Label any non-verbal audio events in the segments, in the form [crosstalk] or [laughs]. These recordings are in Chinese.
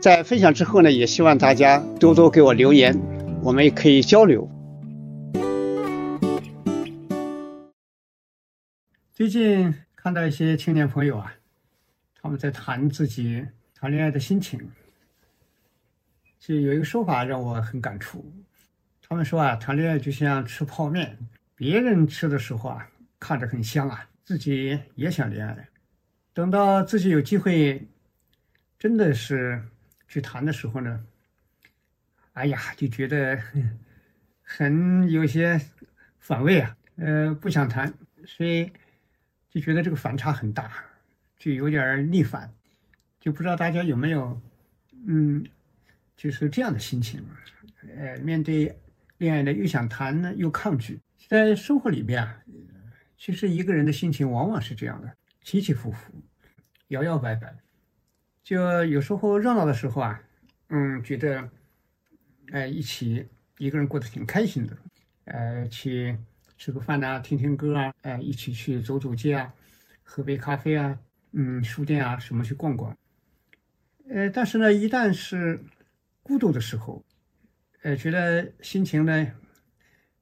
在分享之后呢，也希望大家多多给我留言，我们也可以交流。最近看到一些青年朋友啊，他们在谈自己谈恋爱的心情。就有一个说法让我很感触，他们说啊，谈恋爱就像吃泡面，别人吃的时候啊，看着很香啊，自己也想恋爱，等到自己有机会，真的是去谈的时候呢，哎呀，就觉得很有些反胃啊，呃，不想谈，所以。就觉得这个反差很大，就有点逆反，就不知道大家有没有，嗯，就是这样的心情，呃，面对恋爱呢，又想谈呢，又抗拒。在生活里边啊，其实一个人的心情往往是这样的，起起伏伏，摇摇摆摆。就有时候热闹的时候啊，嗯，觉得，哎，一起一个人过得挺开心的，呃，去。吃个饭呐，听听歌啊，哎，一起去走走街啊，喝杯咖啡啊，嗯，书店啊，什么去逛逛。呃，但是呢，一旦是孤独的时候，呃，觉得心情呢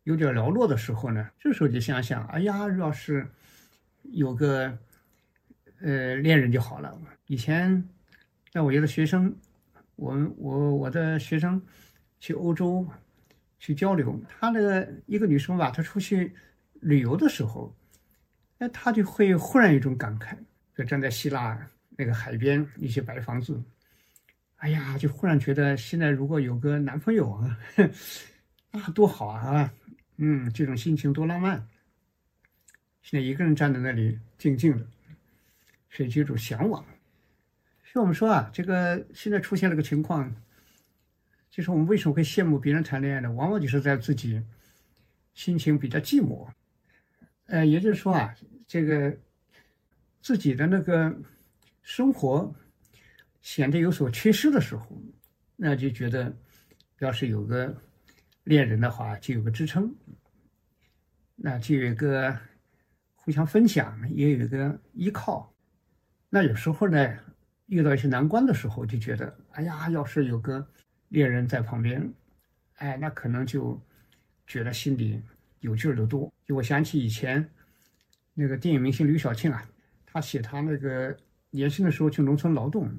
有点寥落的时候呢，这时候就想想，哎呀，要是有个呃恋人就好了。以前那我觉得学生，我我我的学生去欧洲。去交流，他那个一个女生吧，她出去旅游的时候，哎，她就会忽然有一种感慨，就站在希腊那个海边，一些白房子，哎呀，就忽然觉得现在如果有个男朋友啊，那 [laughs] 多好啊，嗯，这种心情多浪漫。现在一个人站在那里静静的，是一种向往。我们说啊，这个现在出现了个情况。就是我们为什么会羡慕别人谈恋爱呢？往往就是在自己心情比较寂寞，呃，也就是说啊，这个自己的那个生活显得有所缺失的时候，那就觉得要是有个恋人的话，就有个支撑，那就有一个互相分享，也有一个依靠。那有时候呢，遇到一些难关的时候，就觉得，哎呀，要是有个。恋人在旁边，哎，那可能就觉得心里有劲儿的多。就我想起以前那个电影明星吕小庆啊，他写他那个年轻的时候去农村劳动，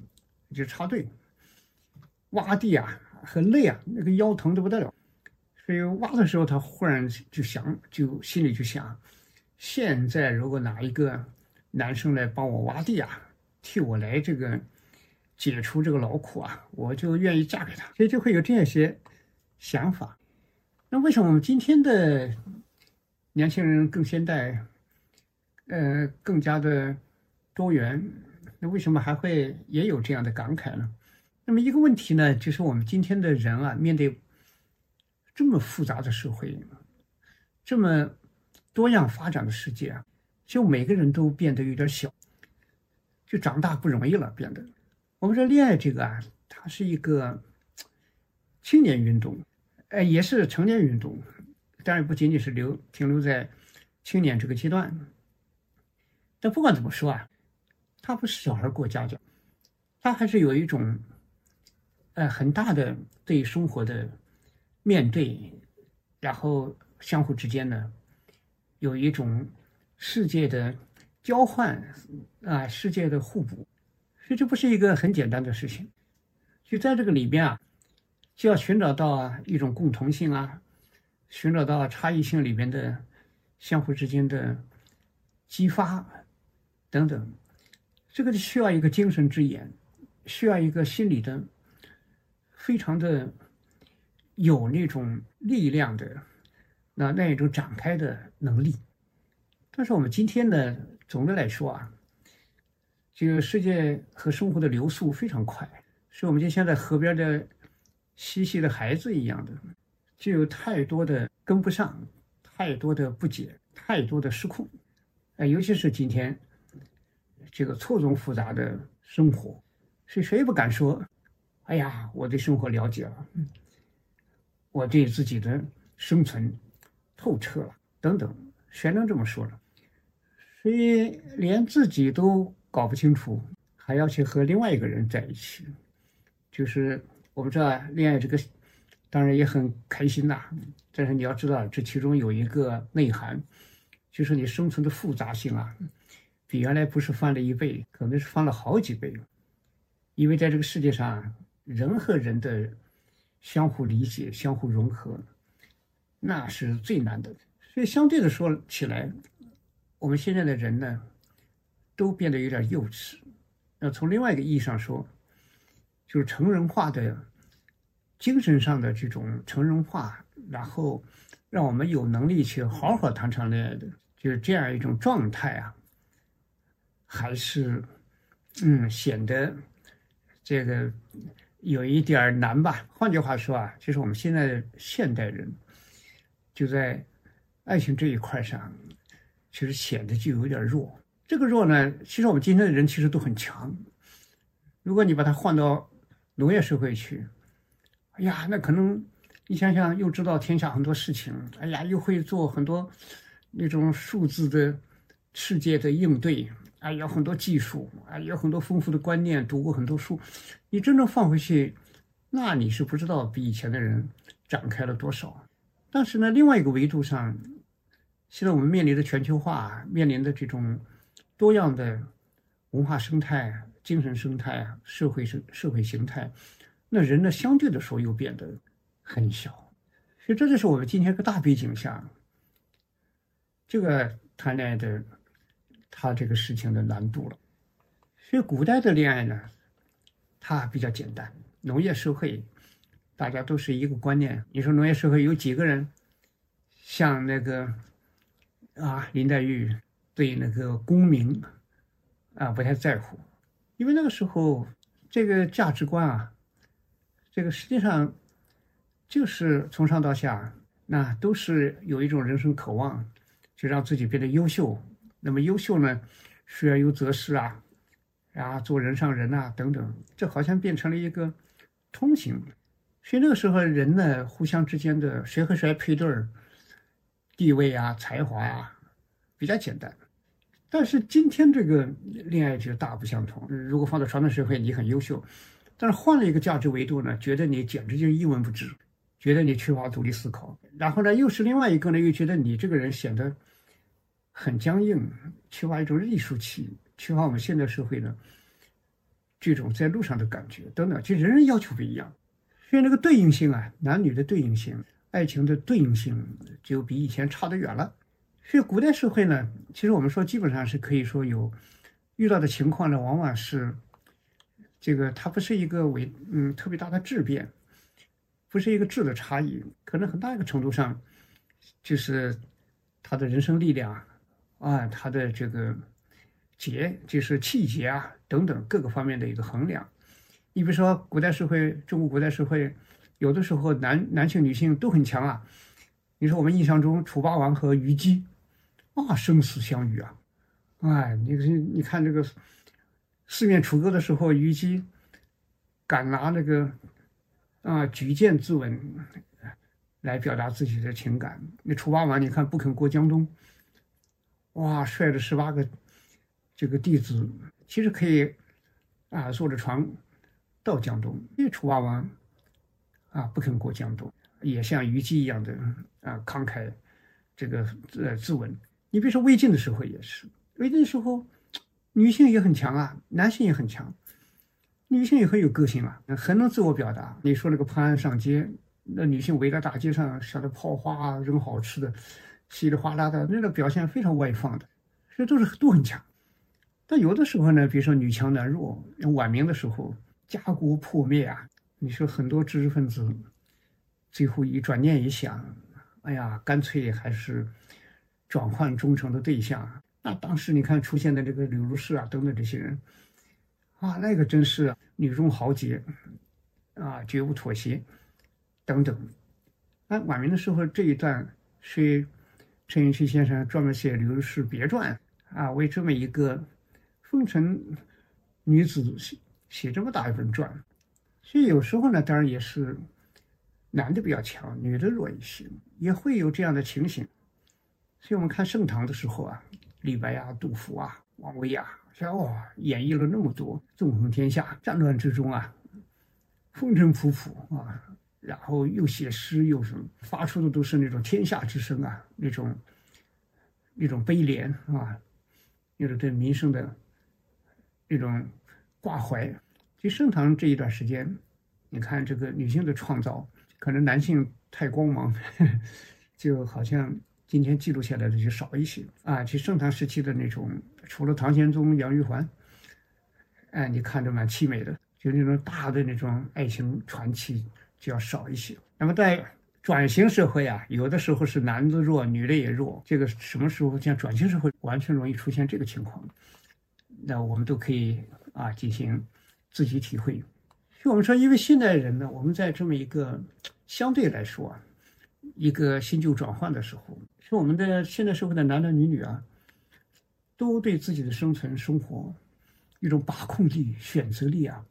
就插队挖地啊，很累啊，那个腰疼的不得了。所以挖的时候，他忽然就想，就心里就想，现在如果哪一个男生来帮我挖地啊，替我来这个。解除这个劳苦啊，我就愿意嫁给他，所以就会有这样些想法。那为什么我们今天的年轻人更现代，呃，更加的多元？那为什么还会也有这样的感慨呢？那么一个问题呢，就是我们今天的人啊，面对这么复杂的社会，这么多样发展的世界啊，就每个人都变得有点小，就长大不容易了，变得。我们说恋爱这个啊，它是一个青年运动，哎，也是成年运动，当然不仅仅是留停留在青年这个阶段。但不管怎么说啊，它不是小孩过家家，它还是有一种，呃，很大的对生活的面对，然后相互之间呢，有一种世界的交换啊，世界的互补。所以这不是一个很简单的事情，就在这个里边啊，就要寻找到一种共同性啊，寻找到差异性里边的相互之间的激发等等，这个就需要一个精神之眼，需要一个心理的非常的有那种力量的那那一种展开的能力。但是我们今天呢，总的来说啊。这个世界和生活的流速非常快，所以我们就像在河边的嬉戏的孩子一样的，就有太多的跟不上，太多的不解，太多的失控。哎，尤其是今天这个错综复杂的生活，所以谁也不敢说：“哎呀，我对生活了解了，我对自己的生存透彻了，等等，谁能这么说呢？所以连自己都。搞不清楚，还要去和另外一个人在一起，就是我们知道恋爱这个，当然也很开心呐。但是你要知道，这其中有一个内涵，就是你生存的复杂性啊，比原来不是翻了一倍，可能是翻了好几倍。因为在这个世界上，人和人的相互理解、相互融合，那是最难的。所以相对的说起来，我们现在的人呢？都变得有点幼稚。那从另外一个意义上说，就是成人化的精神上的这种成人化，然后让我们有能力去好好谈场恋爱的，就是这样一种状态啊，还是嗯显得这个有一点难吧。换句话说啊，就是我们现在的现代人就在爱情这一块上，其实显得就有点弱。这个弱呢，其实我们今天的人其实都很强。如果你把它换到农业社会去，哎呀，那可能你想想，又知道天下很多事情，哎呀，又会做很多那种数字的世界的应对，哎，有很多技术，哎，有很多丰富的观念，读过很多书。你真正放回去，那你是不知道比以前的人展开了多少。但是呢，另外一个维度上，现在我们面临的全球化，面临的这种。多样的文化生态、精神生态、社会生社会形态，那人呢，相对的说又变得很小，所以这就是我们今天个大背景下，这个谈恋爱的他这个事情的难度了。所以古代的恋爱呢，它比较简单，农业社会大家都是一个观念。你说农业社会有几个人像那个啊林黛玉？对那个功名啊不太在乎，因为那个时候这个价值观啊，这个实际上就是从上到下那都是有一种人生渴望，就让自己变得优秀。那么优秀呢，需要有择势啊，然啊做人上人啊等等，这好像变成了一个通行。所以那个时候人呢，互相之间的谁和谁配对儿，地位啊、才华啊，比较简单。但是今天这个恋爱就大不相同。如果放到传统社会，你很优秀，但是换了一个价值维度呢，觉得你简直就是一文不值，觉得你缺乏独立思考。然后呢，又是另外一个呢，又觉得你这个人显得很僵硬，缺乏一种艺术气，缺乏我们现代社会的这种在路上的感觉等等。其实人人要求不一样，所以那个对应性啊，男女的对应性，爱情的对应性就比以前差得远了。所以古代社会呢，其实我们说基本上是可以说有遇到的情况呢，往往是这个它不是一个为嗯特别大的质变，不是一个质的差异，可能很大一个程度上就是他的人生力量啊，他的这个节就是气节啊等等各个方面的一个衡量。你比如说古代社会，中国古代社会有的时候男男性女性都很强啊。你说我们印象中楚霸王和虞姬。啊，生死相与啊！哎，你你看这个四面楚歌的时候，虞姬敢拿那个啊举剑自刎来表达自己的情感。那楚霸王，你看不肯过江东，哇，率着十八个这个弟子，其实可以啊坐着船到江东。因为楚霸王啊不肯过江东，也像虞姬一样的啊慷慨这个呃自刎。你比如说魏晋的时候也是，魏晋时候，女性也很强啊，男性也很强，女性也很有个性啊，很能自我表达。你说那个潘安上街，那女性围在大街上，向着抛花啊，扔好吃的，稀里哗啦的，那个表现非常外放的，这都是都很强。但有的时候呢，比如说女强男弱，晚明的时候，家国破灭啊，你说很多知识分子最后一转念一想，哎呀，干脆还是转换忠诚的对象。那当时你看出现的这个柳如是啊等等这些人。啊，那个真是女中豪杰，啊，绝不妥协，等等。那晚明的时候这一段是陈寅恪先生专门写《刘如是别传》啊，为这么一个风尘女子写写这么大一本传。所以有时候呢，当然也是男的比较强，女的弱一些，也会有这样的情形。所以我们看盛唐的时候啊，李白啊，杜甫啊，王维啊。像哇，演绎了那么多，纵横天下，战乱之中啊，风尘仆仆啊，然后又写诗又什么，发出的都是那种天下之声啊，那种那种悲怜啊，那种对民生的那种挂怀。其实盛唐这一段时间，你看这个女性的创造，可能男性太光芒，呵 [laughs] 呵就好像。今天记录下来的就少一些啊，其实盛唐时期的那种，除了唐玄宗、杨玉环，哎，你看着蛮凄美的，就那种大的那种爱情传奇就要少一些。那么在转型社会啊，有的时候是男的弱，女的也弱，这个什么时候像转型社会完全容易出现这个情况？那我们都可以啊进行自己体会。就我们说，因为现代人呢，我们在这么一个相对来说啊，一个新旧转换的时候。是我们的现代社会的男男女女啊，都对自己的生存生活一种把控力、选择力啊，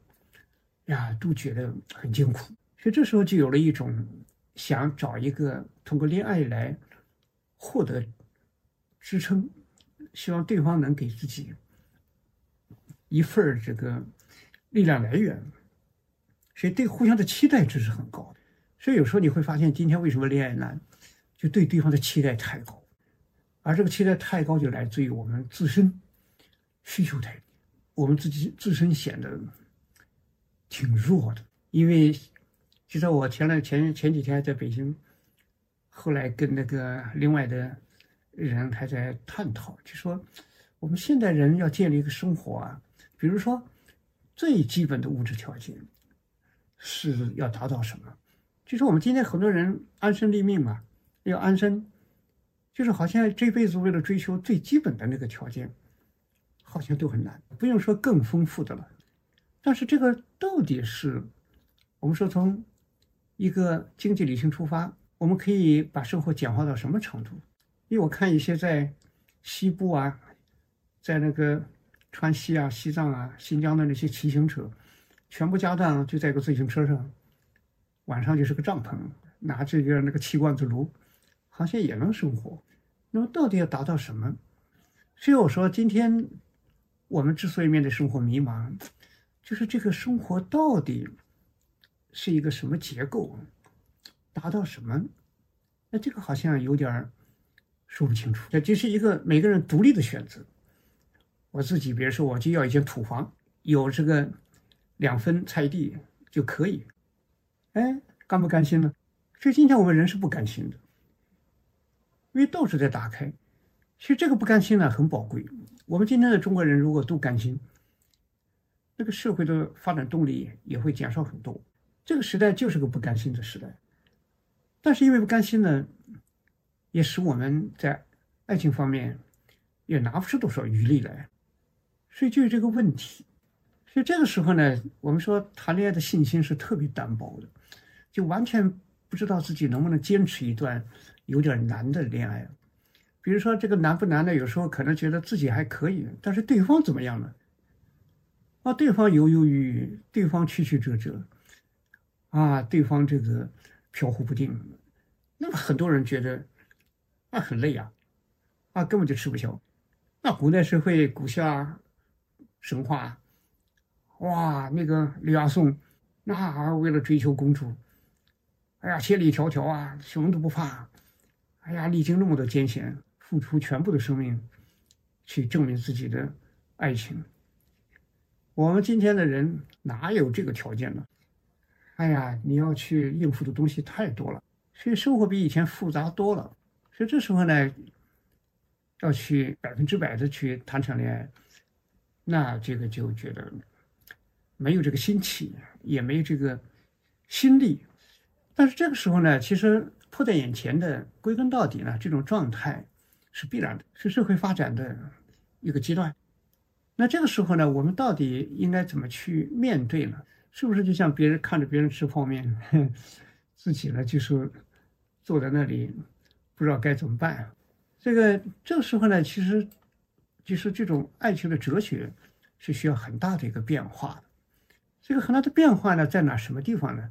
呀，都觉得很艰苦。所以这时候就有了一种想找一个通过恋爱来获得支撑，希望对方能给自己一份这个力量来源。所以对互相的期待值是很高的。所以有时候你会发现，今天为什么恋爱难？就对对方的期待太高，而这个期待太高，就来自于我们自身需求太低，我们自己自身显得挺弱的。因为其实我前两前前几天在北京，后来跟那个另外的人还在探讨，就说我们现代人要建立一个生活啊，比如说最基本的物质条件是要达到什么？就是我们今天很多人安身立命嘛。要安身，就是好像这辈子为了追求最基本的那个条件，好像都很难，不用说更丰富的了。但是这个到底是，我们说从一个经济理性出发，我们可以把生活简化到什么程度？因为我看一些在西部啊，在那个川西啊、西藏啊、新疆的那些骑行者，全部家当就在一个自行车上，晚上就是个帐篷，拿这个那个气罐子炉。好像也能生活，那么到底要达到什么？所以我说，今天我们之所以面对生活迷茫，就是这个生活到底是一个什么结构，达到什么？那这个好像有点说不清楚。这就是一个每个人独立的选择。我自己，比如说，我就要一间土房，有这个两分菜地就可以。哎，甘不甘心呢？所以今天我们人是不甘心的。因为到处在打开，其实这个不甘心呢很宝贵。我们今天的中国人如果都甘心，这个社会的发展动力也会减少很多。这个时代就是个不甘心的时代，但是因为不甘心呢，也使我们在爱情方面也拿不出多少余力来，所以就有这个问题。所以这个时候呢，我们说谈恋爱的信心是特别单薄的，就完全不知道自己能不能坚持一段。有点难的恋爱，比如说这个难不难呢？有时候可能觉得自己还可以，但是对方怎么样呢？啊，对方犹犹豫豫，对方曲曲折折，啊，对方这个飘忽不定，那么很多人觉得啊很累啊，啊根本就吃不消。那古代社会古希腊神话，哇，那个李亚宋，那为了追求公主，哎呀，千里迢迢啊，什么都不怕。哎呀，历经那么多艰险，付出全部的生命，去证明自己的爱情。我们今天的人哪有这个条件呢？哎呀，你要去应付的东西太多了，所以生活比以前复杂多了。所以这时候呢，要去百分之百的去谈场恋爱，那这个就觉得没有这个心气，也没有这个心力。但是这个时候呢，其实迫在眼前的，归根到底呢，这种状态是必然的，是社会发展的一个阶段。那这个时候呢，我们到底应该怎么去面对呢？是不是就像别人看着别人吃泡面，[laughs] 自己呢就是坐在那里不知道该怎么办？这个这个时候呢，其实就是这种爱情的哲学是需要很大的一个变化的。这个很大的变化呢，在哪什么地方呢？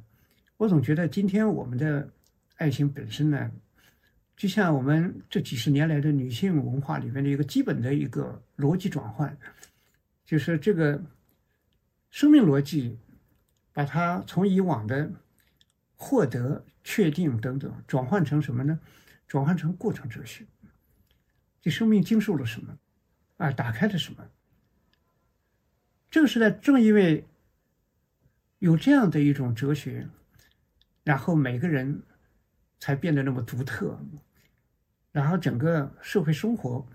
我总觉得今天我们的爱情本身呢，就像我们这几十年来的女性文化里面的一个基本的一个逻辑转换。就是这个生命逻辑，把它从以往的获得、确定等等，转换成什么呢？转换成过程哲学。这生命经受了什么？啊，打开了什么？这个时代正因为有这样的一种哲学，然后每个人才变得那么独特，然后整个社会生活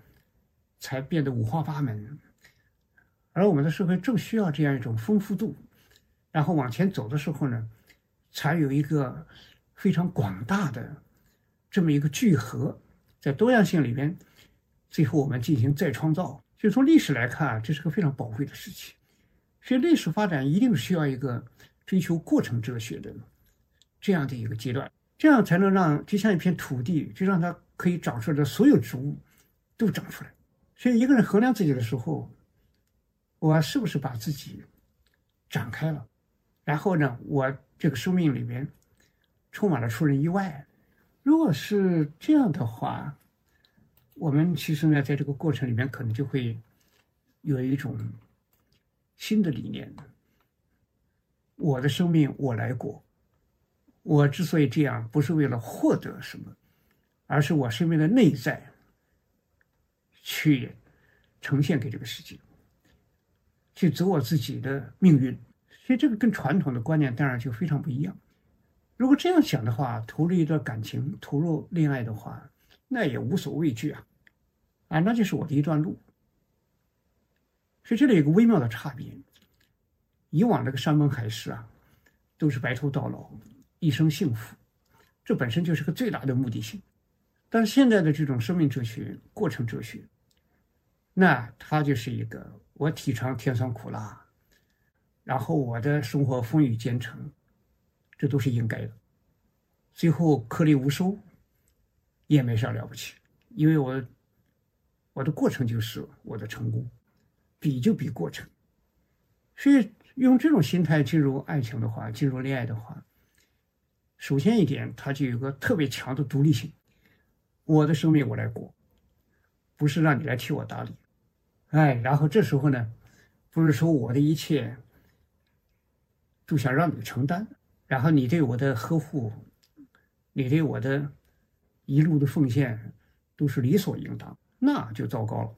才变得五花八门。而我们的社会正需要这样一种丰富度，然后往前走的时候呢，才有一个非常广大的这么一个聚合，在多样性里边，最后我们进行再创造。就从历史来看，这是个非常宝贵的事情。所以历史发展一定需要一个追求过程哲学的这样的一个阶段，这样才能让就像一片土地，就让它可以长出来的所有植物都长出来。所以一个人衡量自己的时候。我是不是把自己展开了？然后呢，我这个生命里面充满了出人意外。如果是这样的话，我们其实呢，在这个过程里面可能就会有一种新的理念：我的生命我来过。我之所以这样，不是为了获得什么，而是我生命的内在去呈现给这个世界。去走我自己的命运，所以这个跟传统的观念当然就非常不一样。如果这样想的话，投入一段感情、投入恋爱的话，那也无所畏惧啊，啊，那就是我的一段路。所以这里有个微妙的差别：以往这个山盟海誓啊，都是白头到老、一生幸福，这本身就是个最大的目的性。但是现在的这种生命哲学、过程哲学，那它就是一个。我体尝甜酸苦辣，然后我的生活风雨兼程，这都是应该的。最后颗粒无收，也没啥了不起，因为我我的过程就是我的成功，比就比过程。所以用这种心态进入爱情的话，进入恋爱的话，首先一点，它就有个特别强的独立性。我的生命我来过，不是让你来替我打理。哎，然后这时候呢，不是说我的一切都想让你承担，然后你对我的呵护，你对我的一路的奉献都是理所应当，那就糟糕了。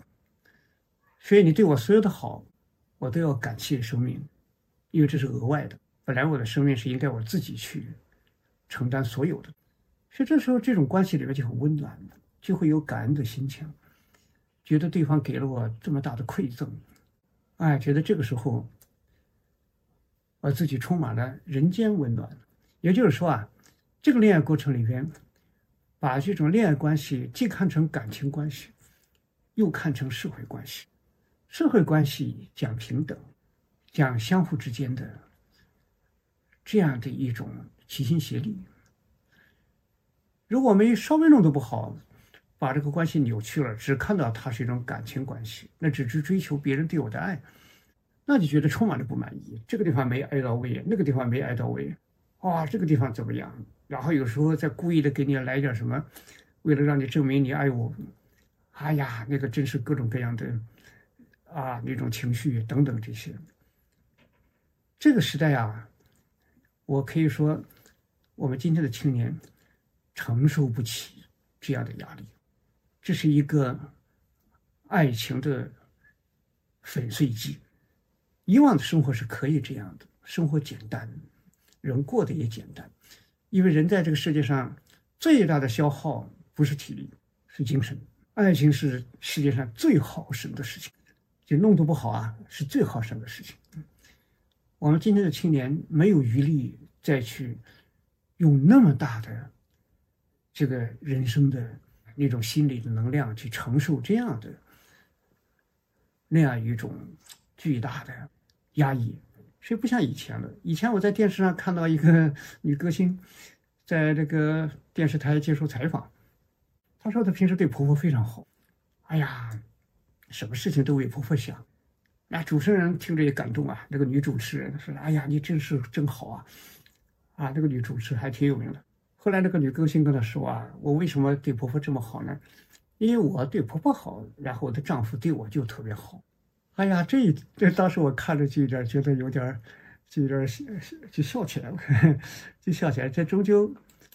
所以你对我所有的好，我都要感谢生命，因为这是额外的。本来我的生命是应该我自己去承担所有的，所以这时候这种关系里面就很温暖，就会有感恩的心情。觉得对方给了我这么大的馈赠，哎，觉得这个时候我自己充满了人间温暖。也就是说啊，这个恋爱过程里边，把这种恋爱关系既看成感情关系，又看成社会关系。社会关系讲平等，讲相互之间的这样的一种齐心协力。如果没稍微弄得不好。把这个关系扭曲了，只看到它是一种感情关系，那只是追求别人对我的爱，那就觉得充满了不满意。这个地方没爱到位，那个地方没爱到位，哇，这个地方怎么样？然后有时候再故意的给你来点什么，为了让你证明你爱我，哎呀，那个真是各种各样的啊那种情绪等等这些。这个时代啊，我可以说，我们今天的青年承受不起这样的压力。这是一个爱情的粉碎机，以往的生活是可以这样的，生活简单，人过得也简单，因为人在这个世界上最大的消耗不是体力，是精神。爱情是世界上最好省的事情，就弄得不好啊，是最好省的事情。我们今天的青年没有余力再去用那么大的这个人生的那种心理的能量去承受这样的那样一种巨大的压抑，所以不像以前了。以前我在电视上看到一个女歌星在这个电视台接受采访。她说她平时对婆婆非常好，哎呀，什么事情都为婆婆想。那主持人听着也感动啊。那个女主持人说：“哎呀，你真是真好啊！”啊，那个女主持还挺有名的。后来那个女歌星跟她说啊：“我为什么对婆婆这么好呢？因为我对婆婆好，然后我的丈夫对我就特别好。”哎呀，这这当时我看着就有点觉得有点就有点就笑起来了，[laughs] 就笑起来。这终究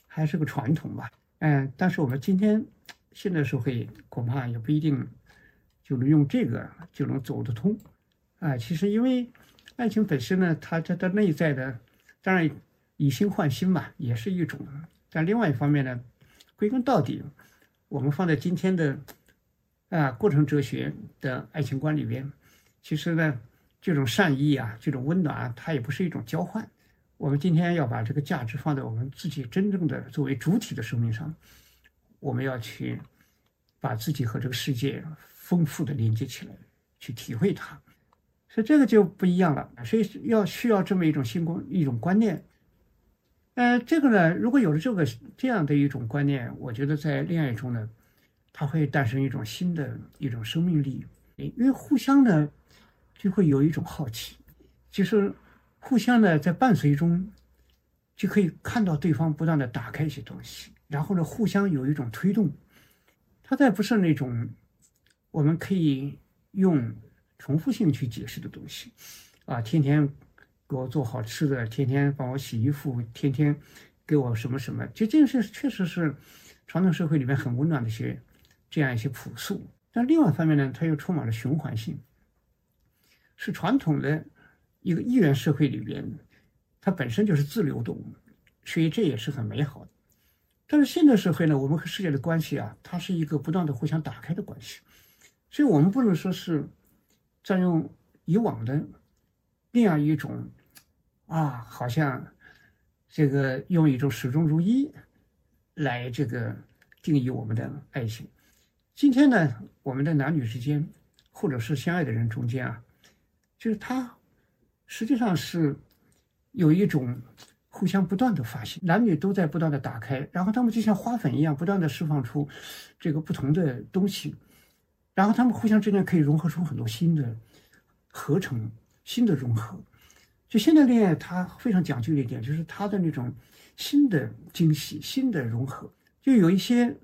还是个传统吧。嗯，但是我们今天。现在社会恐怕也不一定就能用这个就能走得通，啊，其实因为爱情本身呢，它它的内在的，当然以心换心嘛，也是一种。但另外一方面呢，归根到底，我们放在今天的啊过程哲学的爱情观里边，其实呢，这种善意啊，这种温暖啊，它也不是一种交换。我们今天要把这个价值放在我们自己真正的作为主体的生命上。我们要去把自己和这个世界丰富的连接起来，去体会它，所以这个就不一样了。所以要需要这么一种新观一种观念。呃，这个呢，如果有了这个这样的一种观念，我觉得在恋爱中呢，它会诞生一种新的一种生命力。因为互相呢，就会有一种好奇，就是互相呢在伴随中，就可以看到对方不断的打开一些东西。然后呢，互相有一种推动，它再不是那种我们可以用重复性去解释的东西，啊，天天给我做好吃的，天天帮我洗衣服，天天给我什么什么，就这件事确实是传统社会里面很温暖的一些这样一些朴素。但另外一方面呢，它又充满了循环性，是传统的一个一元社会里边，它本身就是自流动，所以这也是很美好的。但是现代社会呢，我们和世界的关系啊，它是一个不断的互相打开的关系，所以我们不能说是占用以往的那样一种啊，好像这个用一种始终如一来这个定义我们的爱情。今天呢，我们的男女之间，或者是相爱的人中间啊，就是他实际上是有一种。互相不断的发现，男女都在不断的打开，然后他们就像花粉一样，不断的释放出这个不同的东西，然后他们互相之间可以融合出很多新的合成、新的融合。就现在恋爱，它非常讲究一点，就是它的那种新的惊喜、新的融合，就有一些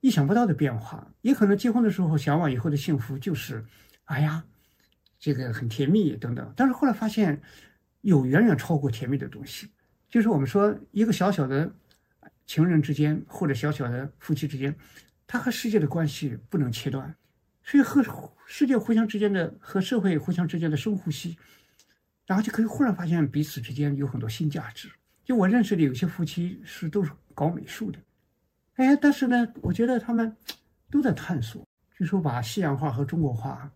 意想不到的变化。也可能结婚的时候向往以后的幸福就是，哎呀，这个很甜蜜等等，但是后来发现有远远超过甜蜜的东西。就是我们说，一个小小的情人之间，或者小小的夫妻之间，他和世界的关系不能切断，所以和世界互相之间的，和社会互相之间的深呼吸，然后就可以忽然发现彼此之间有很多新价值。就我认识的有些夫妻是都是搞美术的，哎，但是呢，我觉得他们都在探索，据说把西洋画和中国画，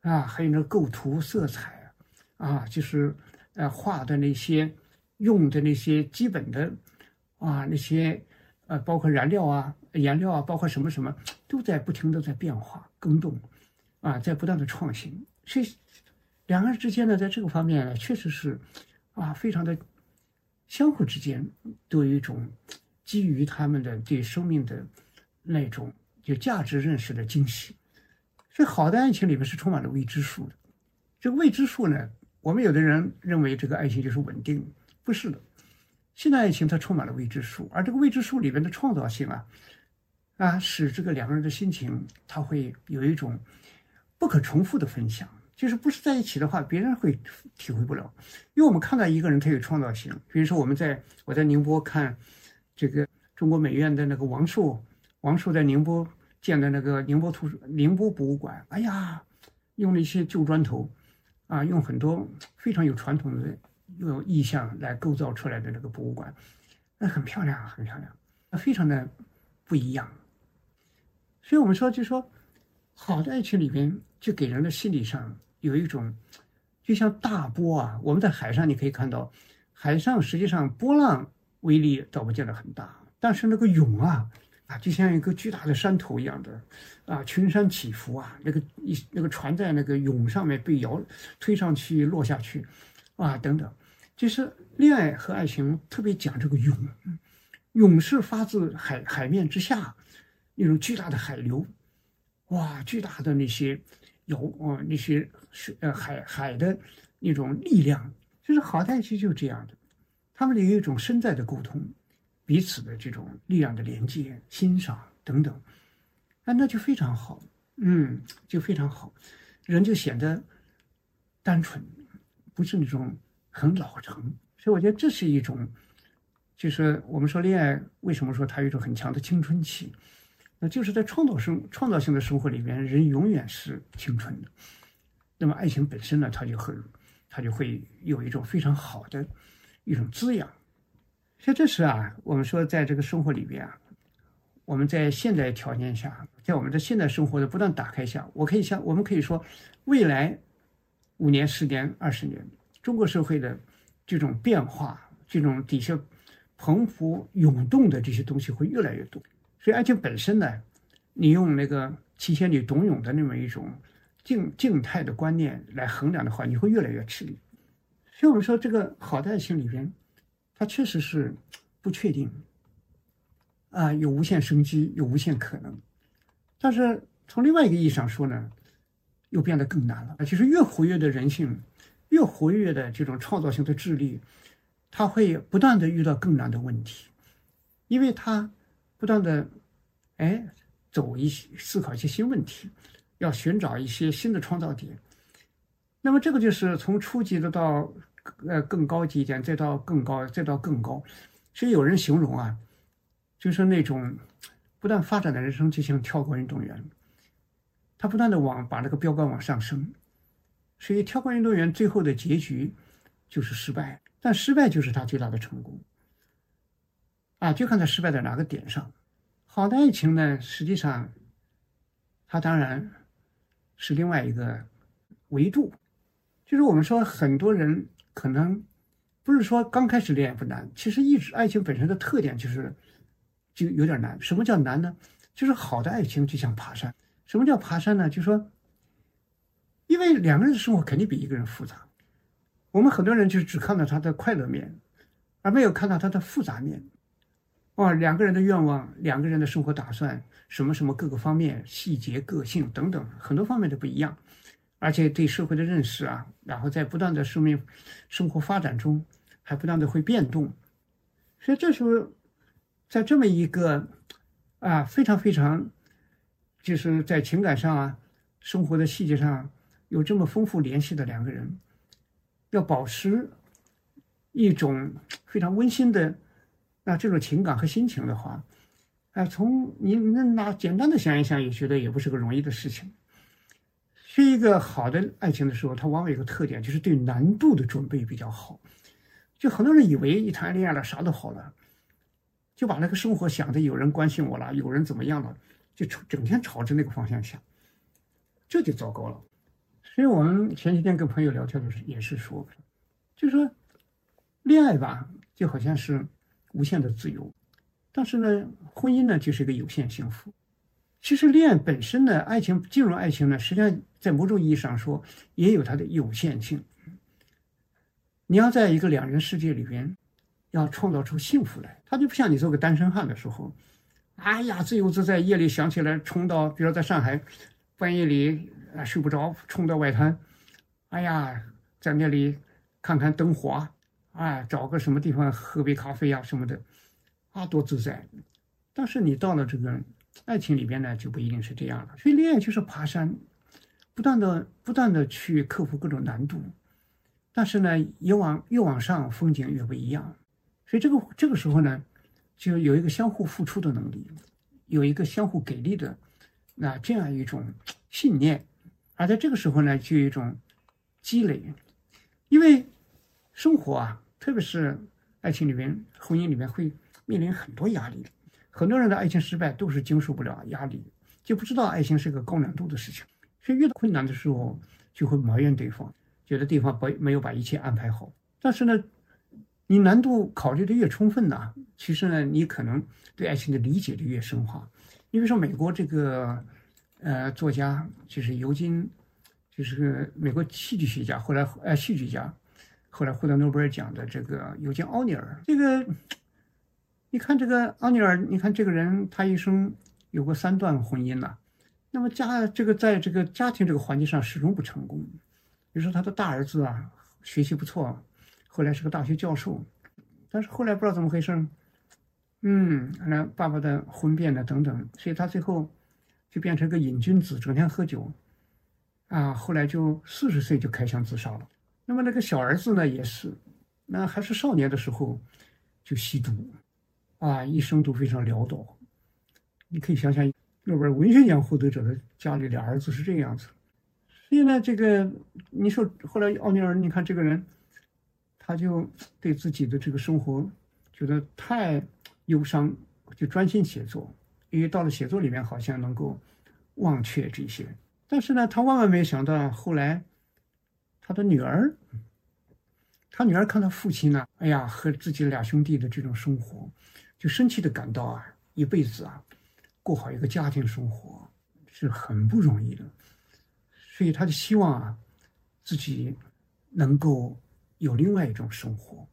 啊，还有那构图、色彩，啊，就是呃画的那些。用的那些基本的，啊，那些呃，包括燃料啊、颜料啊，包括什么什么，都在不停的在变化、更动，啊，在不断的创新。所以两个人之间呢，在这个方面呢，确实是啊，非常的相互之间都有一种基于他们的对生命的那种就价值认识的惊喜。所以好的爱情里面是充满了未知数的。这个未知数呢，我们有的人认为这个爱情就是稳定。不是的，现代爱情它充满了未知数，而这个未知数里边的创造性啊，啊，使这个两个人的心情，他会有一种不可重复的分享。就是不是在一起的话，别人会体会不了。因为我们看到一个人他有创造性，比如说我们在我在宁波看这个中国美院的那个王朔，王朔在宁波建的那个宁波图书宁波博物馆，哎呀，用了一些旧砖头啊，用很多非常有传统的用意象来构造出来的这个博物馆，那很漂亮，很漂亮，那非常的不一样。所以我们说，就说好的爱情里边，就给人的心理上有一种，就像大波啊，我们在海上你可以看到，海上实际上波浪威力倒不见得很大，但是那个涌啊。啊，就像一个巨大的山头一样的，啊，群山起伏啊，那个一那个船在那个涌上面被摇推上去落下去，啊，等等，就是恋爱和爱情特别讲这个涌，涌是发自海海面之下那种巨大的海流，哇，巨大的那些摇啊那些水呃海海的那种力量，就是好在一起就是这样的，他们有一种身在的沟通。彼此的这种力量的连接、欣赏等等，啊，那就非常好，嗯，就非常好，人就显得单纯，不是那种很老成。所以我觉得这是一种，就是我们说恋爱为什么说它有一种很强的青春期，那就是在创造生创造性的生活里边，人永远是青春的。那么爱情本身呢，它就很，它就会有一种非常好的一种滋养。所以这时啊，我们说，在这个生活里边啊，我们在现代条件下，在我们的现代生活的不断打开下，我可以像我们可以说，未来五年、十年、二十年，中国社会的这种变化，这种底下蓬勃涌动的这些东西会越来越多。所以爱情本身呢，你用那个齐仙女董永的那么一种静静态的观念来衡量的话，你会越来越吃力。所以我们说，这个好的爱情里边。它确实是不确定，啊，有无限生机，有无限可能，但是从另外一个意义上说呢，又变得更难了。其实越活跃的人性，越活跃的这种创造性的智力，他会不断的遇到更难的问题，因为他不断的哎走一些思考一些新问题，要寻找一些新的创造点。那么这个就是从初级的到。呃，更高级一点，再到更高，再到更高。所以有人形容啊，就是那种不断发展的人生，就像跳高运动员，他不断的往把这个标杆往上升。所以跳高运动员最后的结局就是失败，但失败就是他最大的成功。啊，就看他失败在哪个点上。好的爱情呢，实际上，它当然是另外一个维度，就是我们说很多人。可能不是说刚开始恋爱不难，其实一直爱情本身的特点就是就有点难。什么叫难呢？就是好的爱情就像爬山。什么叫爬山呢？就说，因为两个人的生活肯定比一个人复杂。我们很多人就只看到他的快乐面，而没有看到他的复杂面。哇，两个人的愿望，两个人的生活打算，什么什么各个方面、细节、个性等等，很多方面都不一样。而且对社会的认识啊，然后在不断的生命、生活发展中，还不断的会变动，所以这时候，在这么一个啊非常非常，就是在情感上啊、生活的细节上有这么丰富联系的两个人，要保持一种非常温馨的那这种情感和心情的话，啊，从你那拿简单的想一想，也觉得也不是个容易的事情。是一个好的爱情的时候，它往往有个特点，就是对难度的准备比较好。就很多人以为一谈恋爱了啥都好了，就把那个生活想的有人关心我了，有人怎么样了，就朝整天朝着那个方向想，这就糟糕了。所以我们前几天跟朋友聊天的时候也是说，就说恋爱吧，就好像是无限的自由，但是呢，婚姻呢就是一个有限幸福。其实恋爱本身呢，爱情进入爱情呢，实际上在某种意义上说，也有它的有限性。你要在一个两人世界里边，要创造出幸福来，它就不像你做个单身汉的时候，哎呀，自由自在，夜里想起来冲到，比如在上海，半夜里啊睡不着，冲到外滩，哎呀，在那里看看灯火，啊，找个什么地方喝杯咖啡啊什么的，啊，多自在。但是你到了这个。爱情里边呢就不一定是这样了，所以恋爱就是爬山，不断的不断的去克服各种难度，但是呢越往越往上风景越不一样，所以这个这个时候呢就有一个相互付出的能力，有一个相互给力的那这样一种信念，而在这个时候呢就有一种积累，因为生活啊，特别是爱情里面、婚姻里面会面临很多压力。很多人的爱情失败都是经受不了压力，就不知道爱情是个高难度的事情，所以遇到困难的时候就会埋怨对方，觉得对方不没有把一切安排好。但是呢，你难度考虑的越充分呢，其实呢，你可能对爱情的理解就越深化。你比如说美国这个呃作家就是尤金，就是美国戏剧学家，后来呃戏剧家，后来获得诺贝尔奖的这个尤金奥尼尔，这个。你看这个奥尼尔，你看这个人，他一生有过三段婚姻呐。那么家这个在这个家庭这个环境上始终不成功。比如说他的大儿子啊，学习不错，后来是个大学教授，但是后来不知道怎么回事，嗯，那爸爸的婚变了等等，所以他最后就变成个瘾君子，整天喝酒，啊，后来就四十岁就开枪自杀了。那么那个小儿子呢，也是，那还是少年的时候就吸毒。啊，一生都非常潦倒。你可以想想，诺贝尔文学奖获得者的家里的儿子是这个样子。所以呢，这个你说后来奥尼尔，你看这个人，他就对自己的这个生活觉得太忧伤，就专心写作。因为到了写作里面，好像能够忘却这些。但是呢，他万万没有想到，后来他的女儿，他女儿看到父亲呢，哎呀，和自己俩兄弟的这种生活。就生气的感到啊，一辈子啊，过好一个家庭生活是很不容易的，所以他就希望啊，自己能够有另外一种生活。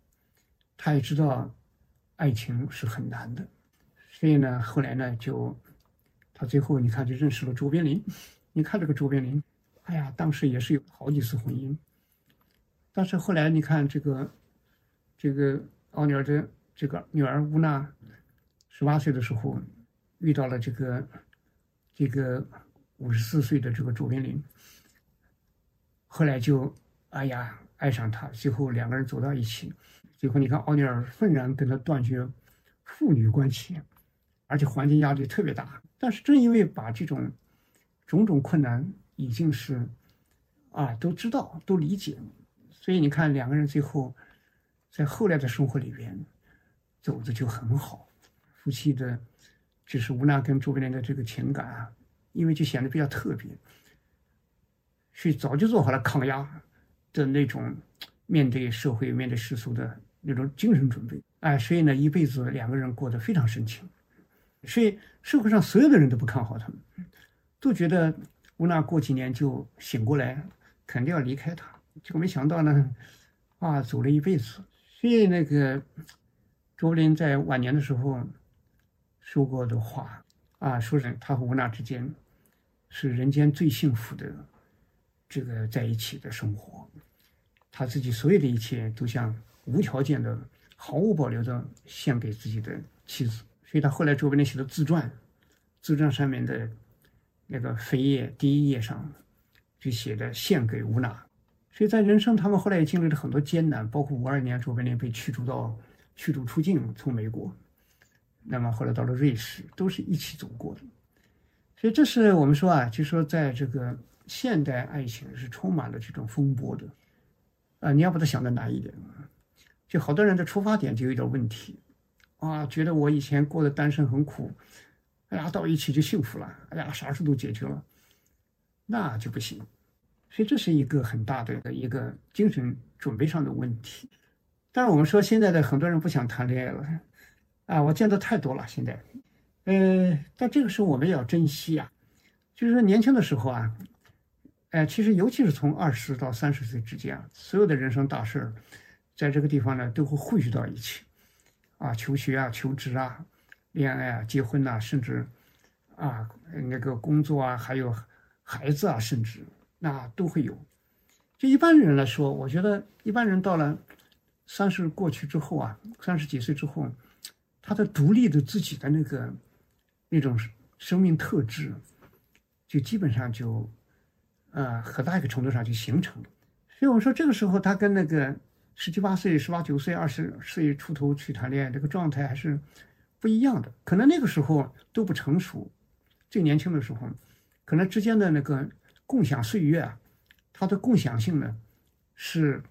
他也知道爱情是很难的，所以呢，后来呢，就他最后你看就认识了卓别林。你看这个卓别林，哎呀，当时也是有好几次婚姻，但是后来你看这个这个奥尼尔的。这个女儿乌娜十八岁的时候遇到了这个这个五十四岁的这个卓别林，后来就哎呀爱上他，最后两个人走到一起。最后你看奥尼尔愤然跟他断绝父女关系，而且环境压力特别大。但是正因为把这种种种困难已经是啊都知道都理解，所以你看两个人最后在后来的生活里边。走的就很好，夫妻的，就是吴娜跟周别林的这个情感啊，因为就显得比较特别，所以早就做好了抗压的那种面对社会、面对世俗的那种精神准备。哎，所以呢，一辈子两个人过得非常深情。所以社会上所有的人都不看好他们，都觉得吴娜过几年就醒过来，肯定要离开他。结果没想到呢，啊，走了一辈子。所以那个。卓别林在晚年的时候说过的话啊，说是他和吴娜之间是人间最幸福的这个在一起的生活，他自己所有的一切都像无条件的、毫无保留的献给自己的妻子。所以他后来卓别林写的自传，自传上面的那个扉页第一页上就写的献给吴娜。所以在人生，他们后来也经历了很多艰难，包括五二年卓别林被驱逐到。驱逐出境，从美国，那么后来到了瑞士，都是一起走过的。所以这是我们说啊，就说在这个现代爱情是充满了这种风波的啊。你要把它想的难一点，就好多人的出发点就有点问题啊，觉得我以前过的单身很苦，哎呀，到一起就幸福了，哎呀，啥事都解决了，那就不行。所以这是一个很大的一个精神准备上的问题。但是我们说现在的很多人不想谈恋爱了，啊，我见的太多了。现在，呃，但这个时候我们也要珍惜啊，就是说年轻的时候啊，哎，其实尤其是从二十到三十岁之间啊，所有的人生大事儿，在这个地方呢都会汇聚到一起，啊，求学啊，求职啊，恋爱啊，结婚呐，甚至啊那个工作啊，还有孩子啊，甚至那都会有。就一般人来说，我觉得一般人到了。三十过去之后啊，三十几岁之后，他的独立的自己的那个那种生命特质，就基本上就，呃，很大一个程度上就形成了。所以我说，这个时候他跟那个十七八岁、十八九岁、二十岁出头去谈恋爱，这个状态还是不一样的。可能那个时候都不成熟，最年轻的时候，可能之间的那个共享岁月啊，它的共享性呢是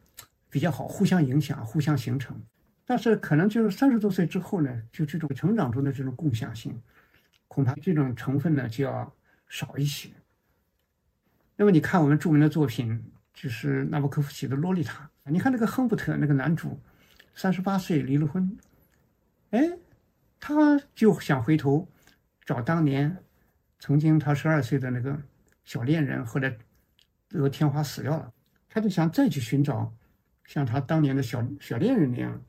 比较好，互相影响，互相形成。但是可能就是三十多岁之后呢，就这种成长中的这种共享性，恐怕这种成分呢就要少一些。那么你看我们著名的作品，就是纳博科夫写的《洛丽塔》，你看那个亨伯特那个男主，三十八岁离了婚，哎，他就想回头找当年曾经他十二岁的那个小恋人，后来得天花死掉了，他就想再去寻找像他当年的小小恋人那样。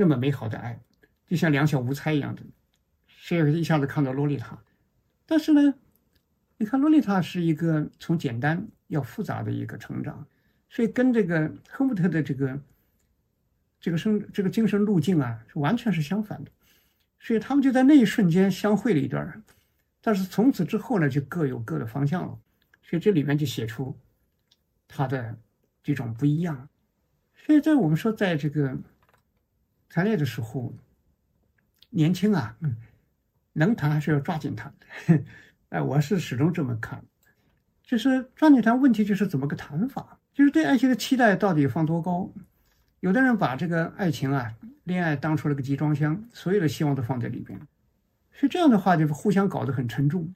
那么美好的爱，就像两小无猜一样的，所以一下子看到洛丽塔。但是呢，你看洛丽塔是一个从简单要复杂的一个成长，所以跟这个亨伯特的这个这个生这个精神路径啊，是完全是相反的。所以他们就在那一瞬间相会了一段，但是从此之后呢，就各有各的方向了。所以这里面就写出他的这种不一样。所以在我们说，在这个。谈恋爱的时候，年轻啊，嗯，能谈还是要抓紧谈。[laughs] 哎，我是始终这么看，就是抓紧谈。问题就是怎么个谈法，就是对爱情的期待到底放多高？有的人把这个爱情啊，恋爱当出了个集装箱，所有的希望都放在里边，所以这样的话就是互相搞得很沉重，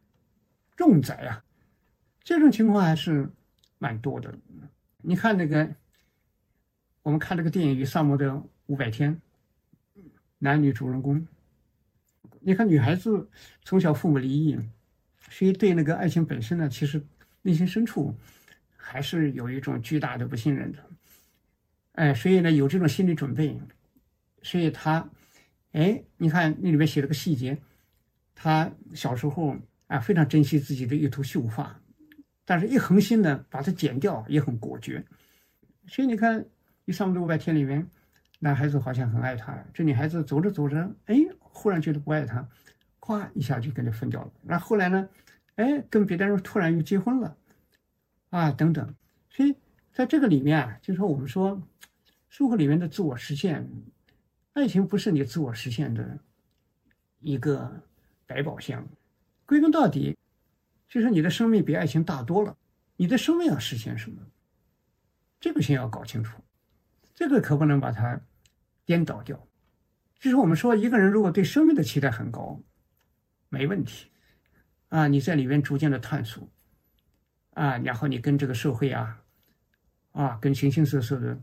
重载啊。这种情况还是蛮多的。你看那个，我们看这个电影《与萨摩的五百天》。男女主人公，你看女孩子从小父母离异，所以对那个爱情本身呢，其实内心深处还是有一种巨大的不信任的。哎，所以呢有这种心理准备，所以他，哎，你看那里面写了个细节，他小时候啊非常珍惜自己的一头秀发，但是一横心呢把它剪掉也很果决，所以你看一上五百天里面。男孩子好像很爱她，这女孩子走着走着，哎，忽然觉得不爱他，咵一下就跟他分掉了。那后来呢，哎，跟别的人突然又结婚了，啊，等等。所以在这个里面啊，就是说我们说，生活里面的自我实现，爱情不是你自我实现的一个百宝箱。归根到底，就是你的生命比爱情大多了。你的生命要实现什么？这个先要搞清楚，这个可不能把它。颠倒掉，就是我们说，一个人如果对生命的期待很高，没问题，啊，你在里面逐渐的探索，啊，然后你跟这个社会啊，啊，跟形形色色的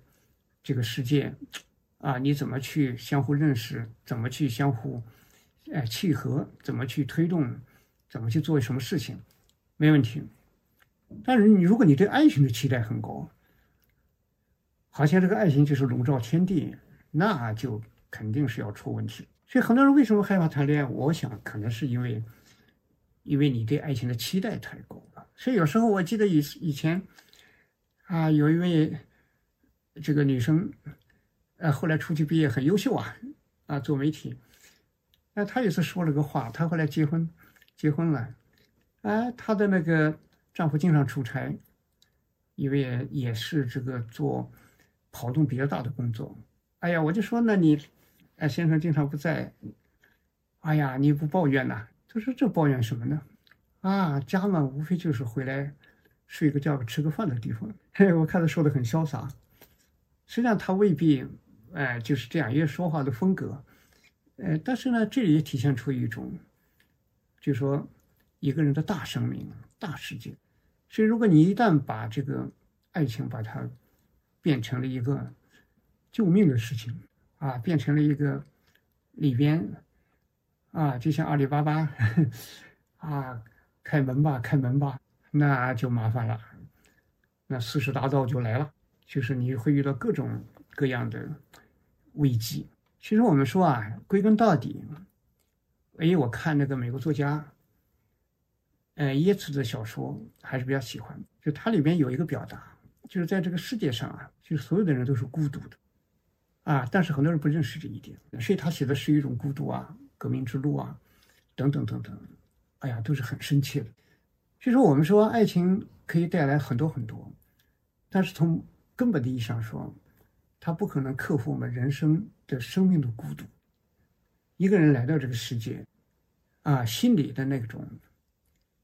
这个世界，啊，你怎么去相互认识，怎么去相互，哎，契合，怎么去推动，怎么去做什么事情，没问题。但是你如果你对爱情的期待很高，好像这个爱情就是笼罩天地。那就肯定是要出问题。所以很多人为什么害怕谈恋爱？我想可能是因为，因为你对爱情的期待太高了。所以有时候我记得以以前，啊，有一位这个女生，呃，后来出去毕业很优秀啊，啊，做媒体。那她也是说了个话，她后来结婚，结婚了，哎，她的那个丈夫经常出差，因为也是这个做跑动比较大的工作。哎呀，我就说，那你，哎，先生经常不在，哎呀，你不抱怨呐？他说这抱怨什么呢？啊，家嘛，无非就是回来睡个觉、吃个饭的地方。嘿，我看他说的很潇洒，实际上他未必，哎，就是这样一个说话的风格。呃，但是呢，这也体现出一种，就说一个人的大生命、大世界。所以，如果你一旦把这个爱情把它变成了一个。救命的事情啊，变成了一个里边啊，就像阿里巴巴 [laughs] 啊，开门吧，开门吧，那就麻烦了，那四十大盗就来了，就是你会遇到各种各样的危机。其实我们说啊，归根到底，哎，我看那个美国作家，呃，耶茨的小说还是比较喜欢，就它里边有一个表达，就是在这个世界上啊，就是所有的人都是孤独的。啊！但是很多人不认识这一点，所以他写的是一种孤独啊、革命之路啊，等等等等，哎呀，都是很深切的。所以说，我们说爱情可以带来很多很多，但是从根本的意义上说，它不可能克服我们人生的生命的孤独。一个人来到这个世界，啊，心里的那种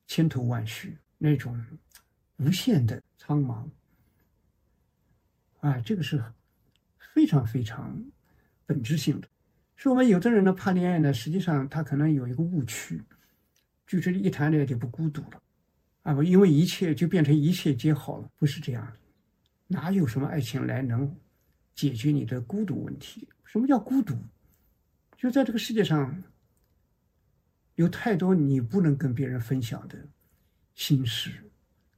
千头万绪，那种无限的苍茫，啊，这个是非常非常本质性的。是我们有的人呢怕恋爱呢，实际上他可能有一个误区，就是一谈恋爱就不孤独了，啊不，因为一切就变成一切皆好了，不是这样，哪有什么爱情来能解决你的孤独问题？什么叫孤独？就在这个世界上，有太多你不能跟别人分享的心事、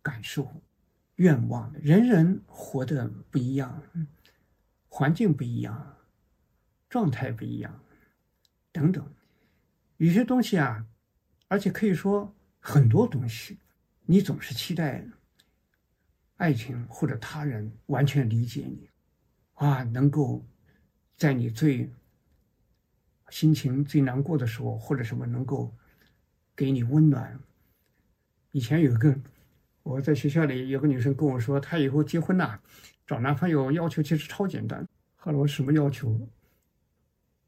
感受、愿望，人人活得不一样，环境不一样。状态不一样，等等，有些东西啊，而且可以说很多东西，你总是期待爱情或者他人完全理解你，啊，能够在你最心情最难过的时候，或者什么能够给你温暖。以前有个我在学校里有个女生跟我说，她以后结婚呐，找男朋友要求其实超简单。后来我什么要求？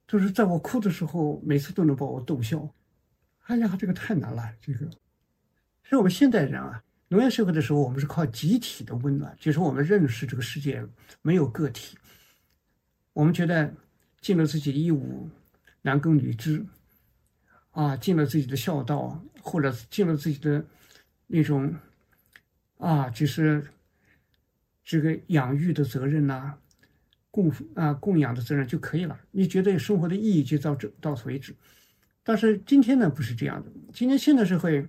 就是在我哭的时候，每次都能把我逗笑。哎呀，这个太难了。这个，所以我们现代人啊，农业社会的时候，我们是靠集体的温暖，就是我们认识这个世界没有个体。我们觉得尽了自己的义务，男耕女织，啊，尽了自己的孝道，或者尽了自己的那种啊，就是这个养育的责任呐。供啊供养的责任就可以了，你觉得生活的意义就到这到此为止。但是今天呢不是这样的，今天现代社会，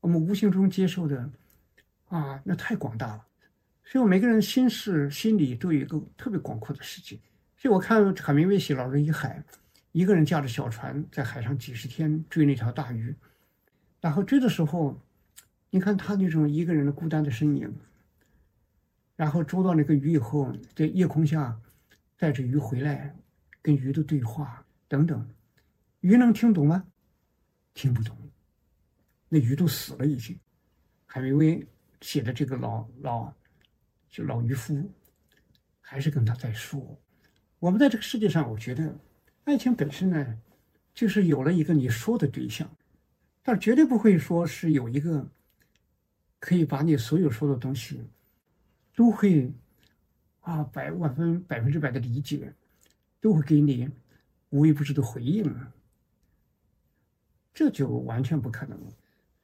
我们无形中接受的啊那太广大了，所以我每个人心事心里都有一个特别广阔的世界。所以我看海明威写《老人与海》，一个人驾着小船在海上几十天追那条大鱼，然后追的时候，你看他那种一个人的孤单的身影，然后捉到那个鱼以后，在夜空下。带着鱼回来，跟鱼的对话等等，鱼能听懂吗？听不懂，那鱼都死了已经。海明威写的这个老老就老渔夫，还是跟他在说，我们在这个世界上，我觉得爱情本身呢，就是有了一个你说的对象，但绝对不会说是有一个可以把你所有说的东西都会。啊，百万分百分之百的理解，都会给你无微不至的回应，这就完全不可能。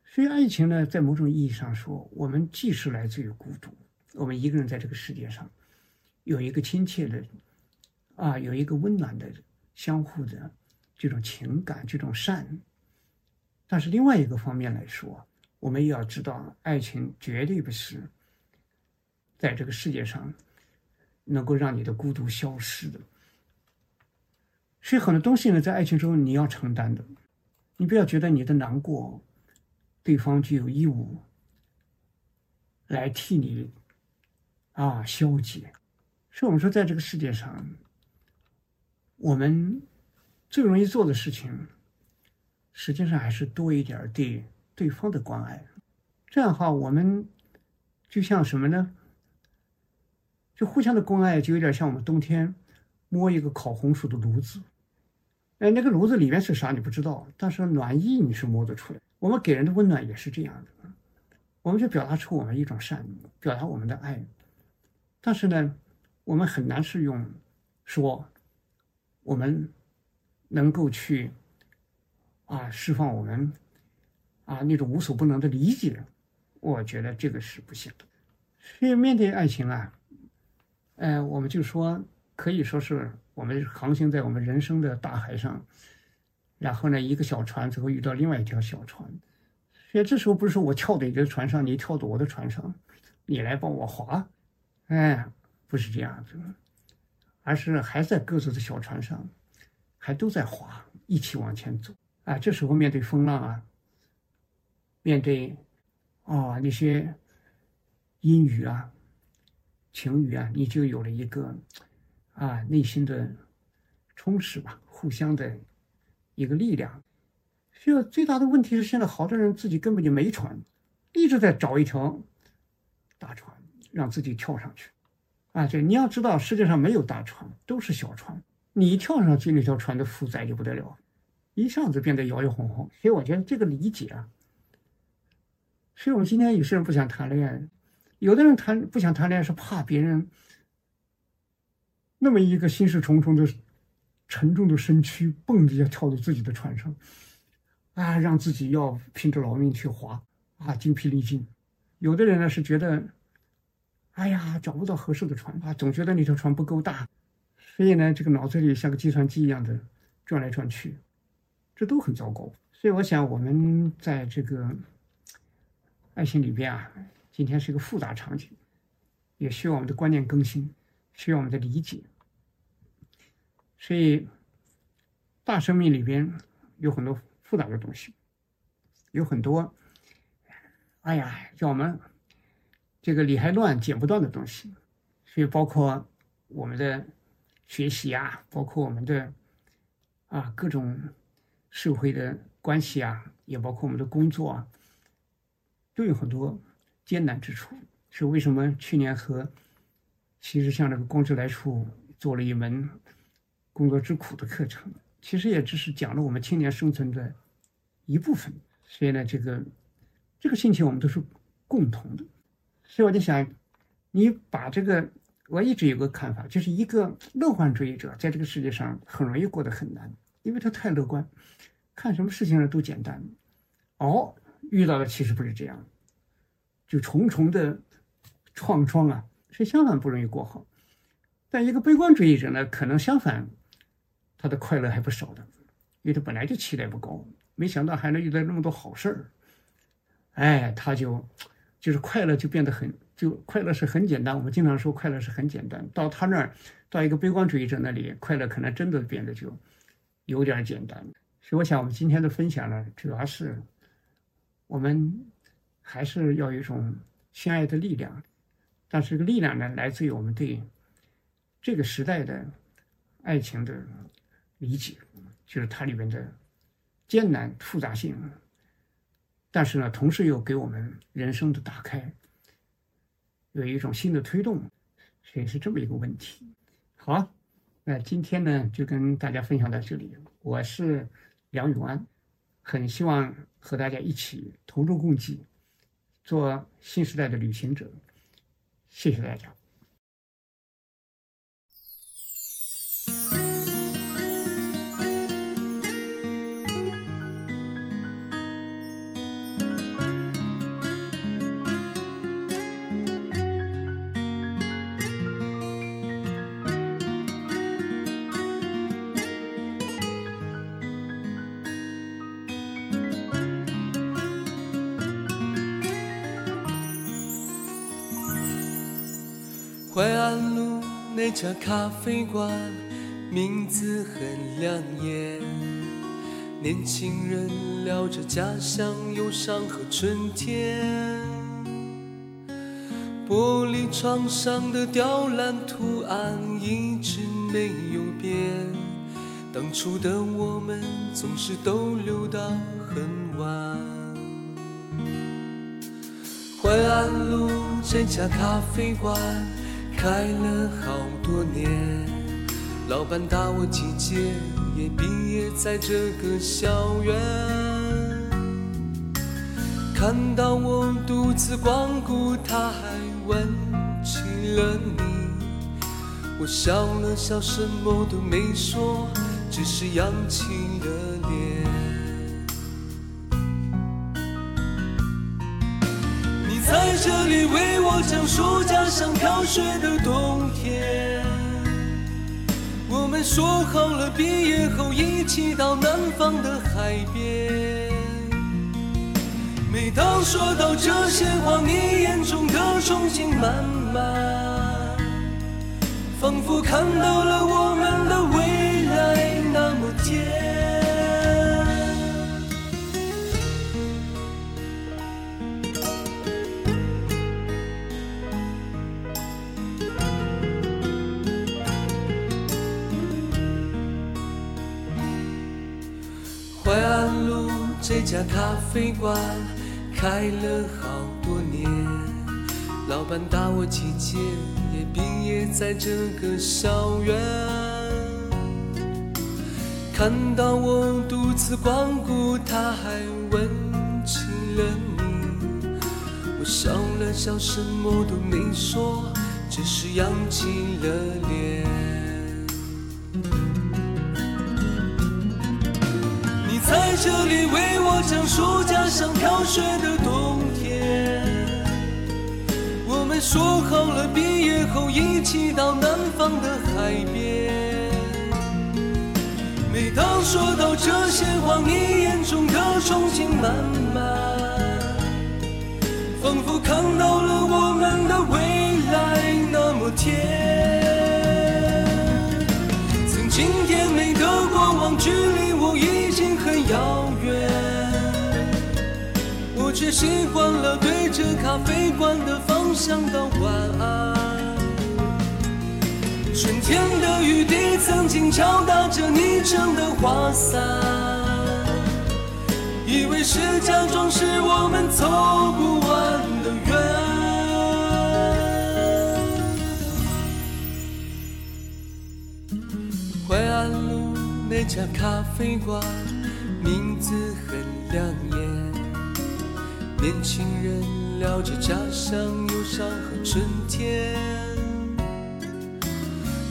所以，爱情呢，在某种意义上说，我们既是来自于孤独，我们一个人在这个世界上有一个亲切的，啊，有一个温暖的、相互的这种情感、这种善。但是，另外一个方面来说，我们也要知道，爱情绝对不是在这个世界上。能够让你的孤独消失的，所以很多东西呢，在爱情中你要承担的，你不要觉得你的难过，对方就有义务来替你啊消解。所以我们说，在这个世界上，我们最容易做的事情，实际上还是多一点对对方的关爱。这样的话，我们就像什么呢？就互相的关爱，就有点像我们冬天摸一个烤红薯的炉子，哎，那个炉子里面是啥你不知道，但是暖意你是摸得出来。我们给人的温暖也是这样的，我们就表达出我们一种善意，表达我们的爱。但是呢，我们很难是用说我们能够去啊释放我们啊那种无所不能的理解，我觉得这个是不行的。所以面对爱情啊。呃，我们就说，可以说是我们航行在我们人生的大海上，然后呢，一个小船最后遇到另外一条小船，所以这时候不是说我跳到你的船上，你跳到我的船上，你来帮我划，哎，不是这样子，而是还在各自的小船上，还都在划，一起往前走啊。这时候面对风浪啊，面对啊那些阴雨啊。情侣啊，你就有了一个啊内心的充实吧，互相的一个力量。需要最大的问题是，现在好多人自己根本就没船，一直在找一条大船让自己跳上去。啊，这你要知道，世界上没有大船，都是小船。你一跳上去，那条船的负载就不得了，一下子变得摇摇晃晃。所以我觉得这个理解啊，所以我们今天有些人不想谈恋爱。有的人谈不想谈恋爱，是怕别人那么一个心事重重的、沉重的身躯，蹦迪要跳到自己的船上，啊，让自己要拼着老命去划，啊，精疲力尽。有的人呢是觉得，哎呀，找不到合适的船啊，总觉得那条船不够大，所以呢，这个脑子里像个计算机一样的转来转去，这都很糟糕。所以我想，我们在这个爱情里边啊，今天是一个复杂场景，也需要我们的观念更新，需要我们的理解。所以，大生命里边有很多复杂的东西，有很多，哎呀，叫我们这个理还乱、剪不断的东西。所以，包括我们的学习啊，包括我们的啊各种社会的关系啊，也包括我们的工作啊，都有很多艰难之处。是为什么去年和其实像这个光之来处做了一门。工作之苦的课程，其实也只是讲了我们青年生存的一部分。所以呢，这个这个心情我们都是共同的。所以我就想，你把这个，我一直有个看法，就是一个乐观主义者在这个世界上很容易过得很难，因为他太乐观，看什么事情呢都简单。哦，遇到的其实不是这样，就重重的创伤啊，是相反不容易过好。但一个悲观主义者呢，可能相反。他的快乐还不少的，因为他本来就期待不高，没想到还能遇到那么多好事儿，哎，他就就是快乐就变得很，就快乐是很简单。我们经常说快乐是很简单，到他那儿，到一个悲观主义者那里，快乐可能真的变得就有点简单。所以我想，我们今天的分享呢，主要是我们还是要有一种相爱的力量，但是这个力量呢，来自于我们对这个时代的爱情的。理解，就是它里面的艰难复杂性，但是呢，同时又给我们人生的打开，有一种新的推动，所以是这么一个问题。好，那今天呢，就跟大家分享到这里。我是梁永安，很希望和大家一起同舟共济，做新时代的旅行者。谢谢大家。淮安路那家咖啡馆，名字很亮眼。年轻人聊着家乡忧伤和春天。玻璃窗上的雕栏图案一直没有变。当初的我们总是逗留到很晚。淮安路这家咖啡馆。开了好多年，老板大我几届，也毕业在这个校园。看到我独自光顾，他还问起了你。我笑了笑，什么都没说，只是扬起了脸。在这里为我讲述家乡飘雪的冬天。我们说好了毕业后一起到南方的海边。每当说到这些话，你眼中的憧憬满满，仿佛看到了我们的未来那么甜。家咖啡馆开了好多年，老板大我几届，也毕业在这个校园。看到我独自光顾，他还问起了你。我笑了笑，什么都没说，只是扬起了脸。在这里为我讲述家乡飘雪的冬天。我们说好了毕业后一起到南方的海边。每当说到这些话，你眼中的憧憬满满，仿佛看到了我们的未来那么甜。曾经甜美的过往，距离我我却习惯了对着咖啡馆的方向道晚安。春天的雨滴曾经敲打着你撑的花伞，以为是假装是我们走不完的缘。淮安路那家咖啡馆，名字很亮眼，年轻人聊着家乡忧伤和春天。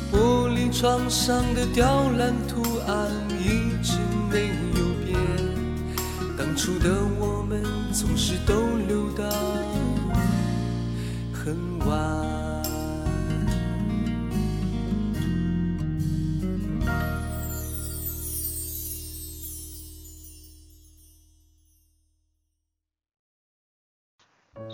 玻璃窗上的雕栏图案一直没有变，当初的我们总是都留到很晚。